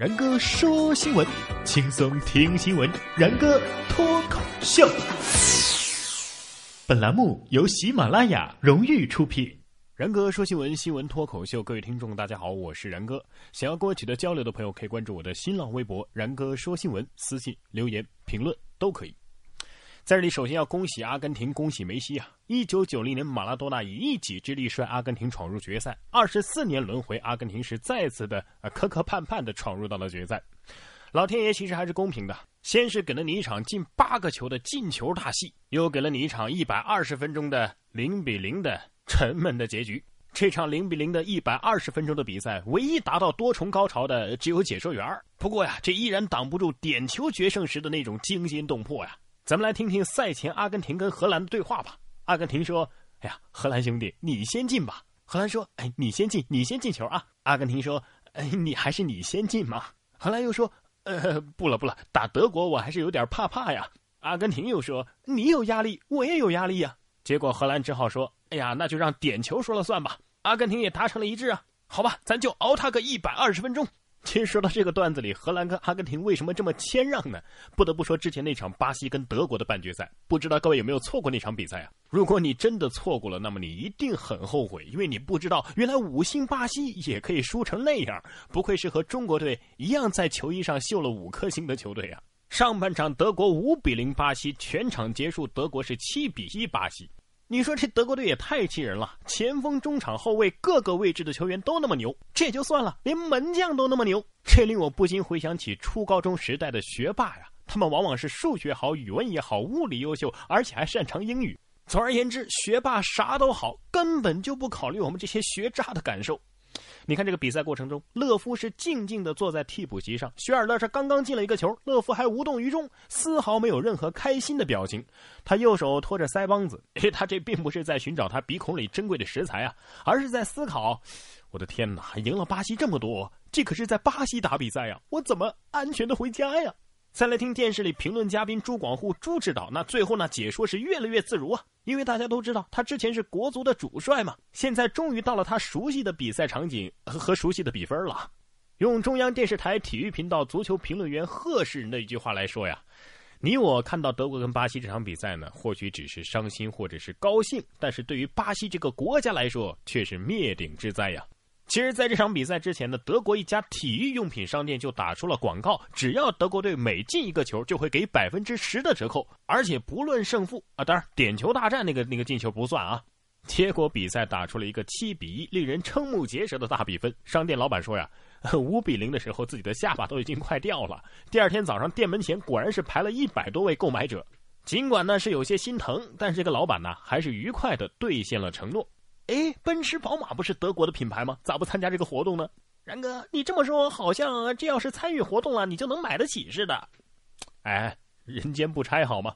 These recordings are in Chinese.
然哥说新闻，轻松听新闻。然哥脱口秀，本栏目由喜马拉雅荣誉出品。然哥说新闻，新闻脱口秀，各位听众大家好，我是然哥。想要跟我取得交流的朋友，可以关注我的新浪微博“然哥说新闻”，私信留言评论都可以。在这里，首先要恭喜阿根廷，恭喜梅西啊！一九九零年，马拉多纳以一己之力率阿根廷闯入决赛。二十四年轮回，阿根廷是再次的呃磕磕绊绊的闯入到了决赛。老天爷其实还是公平的，先是给了你一场进八个球的进球大戏，又给了你一场一百二十分钟的零比零的沉闷的结局。这场零比零的一百二十分钟的比赛，唯一达到多重高潮的只有解说员不过呀，这依然挡不住点球决胜时的那种惊心动魄呀。咱们来听听赛前阿根廷跟荷兰的对话吧。阿根廷说：“哎呀，荷兰兄弟，你先进吧。”荷兰说：“哎，你先进，你先进球啊。”阿根廷说：“哎，你还是你先进嘛。”荷兰又说：“呃，不了不了，打德国我还是有点怕怕呀。”阿根廷又说：“你有压力，我也有压力呀。”结果荷兰只好说：“哎呀，那就让点球说了算吧。”阿根廷也达成了一致啊。好吧，咱就熬他个一百二十分钟。其实说到这个段子里，荷兰跟阿根廷为什么这么谦让呢？不得不说之前那场巴西跟德国的半决赛，不知道各位有没有错过那场比赛啊？如果你真的错过了，那么你一定很后悔，因为你不知道原来五星巴西也可以输成那样。不愧是和中国队一样在球衣上绣了五颗星的球队啊！上半场德国五比零巴西，全场结束德国是七比一巴西。你说这德国队也太气人了！前锋、中场、后卫各个位置的球员都那么牛，这也就算了，连门将都那么牛，这令我不禁回想起初高中时代的学霸呀。他们往往是数学好、语文也好、物理优秀，而且还擅长英语。总而言之，学霸啥都好，根本就不考虑我们这些学渣的感受。你看这个比赛过程中，勒夫是静静的坐在替补席上，许尔勒是刚刚进了一个球，勒夫还无动于衷，丝毫没有任何开心的表情。他右手托着腮帮子，他这并不是在寻找他鼻孔里珍贵的食材啊，而是在思考：我的天哪，赢了巴西这么多，这可是在巴西打比赛呀，我怎么安全的回家呀？再来听电视里评论嘉宾朱广沪朱指导，那最后那解说是越来越自如啊，因为大家都知道他之前是国足的主帅嘛，现在终于到了他熟悉的比赛场景和和熟悉的比分了。用中央电视台体育频道足球评论员贺世仁的一句话来说呀，你我看到德国跟巴西这场比赛呢，或许只是伤心或者是高兴，但是对于巴西这个国家来说，却是灭顶之灾呀。其实，在这场比赛之前呢，德国一家体育用品商店就打出了广告：只要德国队每进一个球，就会给百分之十的折扣，而且不论胜负啊，当然点球大战那个那个进球不算啊。结果比赛打出了一个七比一，令人瞠目结舌的大比分。商店老板说呀，五比零的时候自己的下巴都已经快掉了。第二天早上店门前果然是排了一百多位购买者。尽管呢是有些心疼，但是这个老板呢还是愉快的兑现了承诺。哎，奔驰、宝马不是德国的品牌吗？咋不参加这个活动呢？然哥，你这么说，好像这要是参与活动了，你就能买得起似的。哎，人间不拆好吗？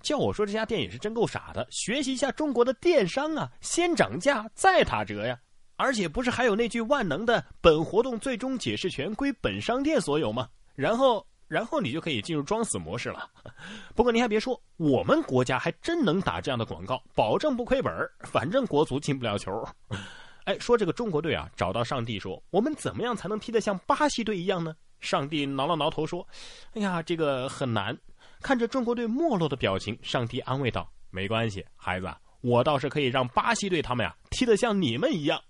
叫我说这家店也是真够傻的。学习一下中国的电商啊，先涨价再打折呀。而且不是还有那句万能的“本活动最终解释权归本商店所有”吗？然后。然后你就可以进入装死模式了。不过你还别说，我们国家还真能打这样的广告，保证不亏本反正国足进不了球。哎，说这个中国队啊，找到上帝说，我们怎么样才能踢得像巴西队一样呢？上帝挠了挠头说：“哎呀，这个很难。”看着中国队没落的表情，上帝安慰道：“没关系，孩子，我倒是可以让巴西队他们呀踢得像你们一样。”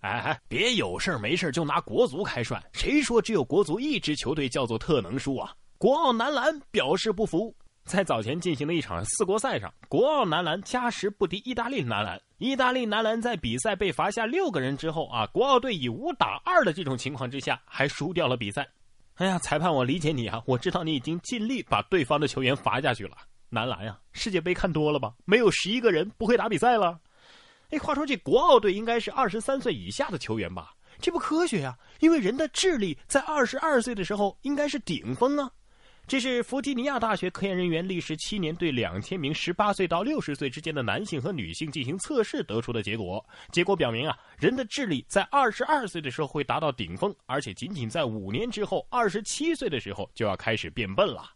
哎哎，别有事没事就拿国足开涮！谁说只有国足一支球队叫做特能输啊？国奥男篮表示不服，在早前进行的一场四国赛上，国奥男篮加时不敌意大利男篮。意大利男篮在比赛被罚下六个人之后啊，国奥队以五打二的这种情况之下，还输掉了比赛。哎呀，裁判，我理解你啊，我知道你已经尽力把对方的球员罚下去了。男篮呀，世界杯看多了吧？没有十一个人不会打比赛了。哎，话说这国奥队应该是二十三岁以下的球员吧？这不科学呀，因为人的智力在二十二岁的时候应该是顶峰啊。这是弗吉尼亚大学科研人员历时七年对两千名十八岁到六十岁之间的男性和女性进行测试得出的结果。结果表明啊，人的智力在二十二岁的时候会达到顶峰，而且仅仅在五年之后，二十七岁的时候就要开始变笨了。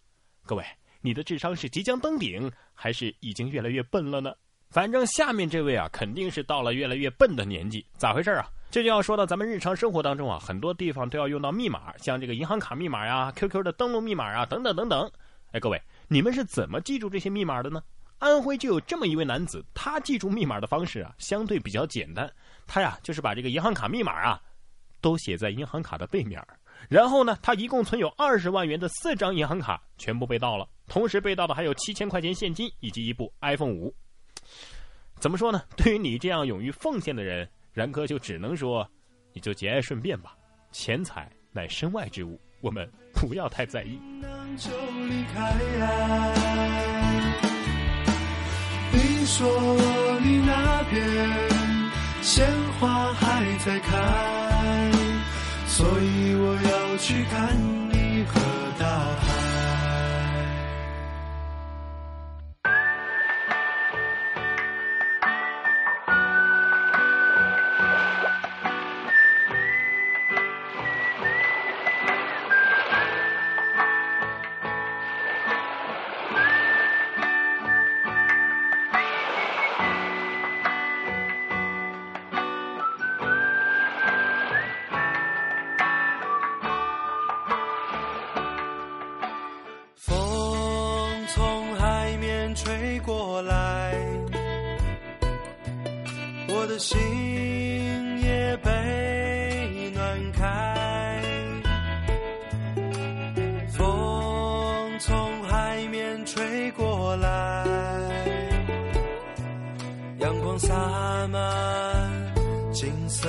各位，你的智商是即将登顶，还是已经越来越笨了呢？反正下面这位啊，肯定是到了越来越笨的年纪，咋回事啊？这就要说到咱们日常生活当中啊，很多地方都要用到密码，像这个银行卡密码呀、QQ 的登录密码啊，等等等等。哎，各位，你们是怎么记住这些密码的呢？安徽就有这么一位男子，他记住密码的方式啊，相对比较简单。他呀，就是把这个银行卡密码啊，都写在银行卡的背面然后呢，他一共存有二十万元的四张银行卡全部被盗了，同时被盗的还有七千块钱现金以及一部 iPhone 五。怎么说呢？对于你这样勇于奉献的人。然哥就只能说，你就节哀顺变吧。钱财乃身外之物，我们不要太在意。你说你那边鲜花还在开，所以我要去看你和大海。心也被暖开，风从海面吹过来，阳光洒满金色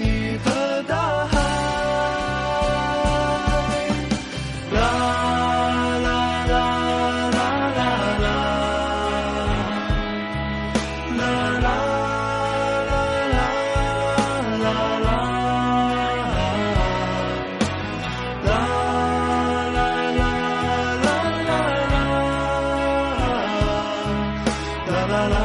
la la